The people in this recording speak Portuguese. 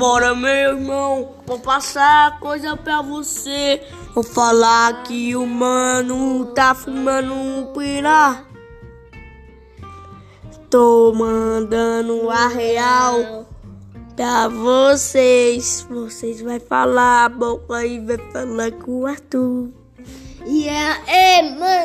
Bora, meu irmão, vou passar coisa pra você. Vou falar que o mano tá fumando um pirá. Tô mandando a real pra vocês. Vocês vai falar a boca vai falar com o Arthur. E é mano?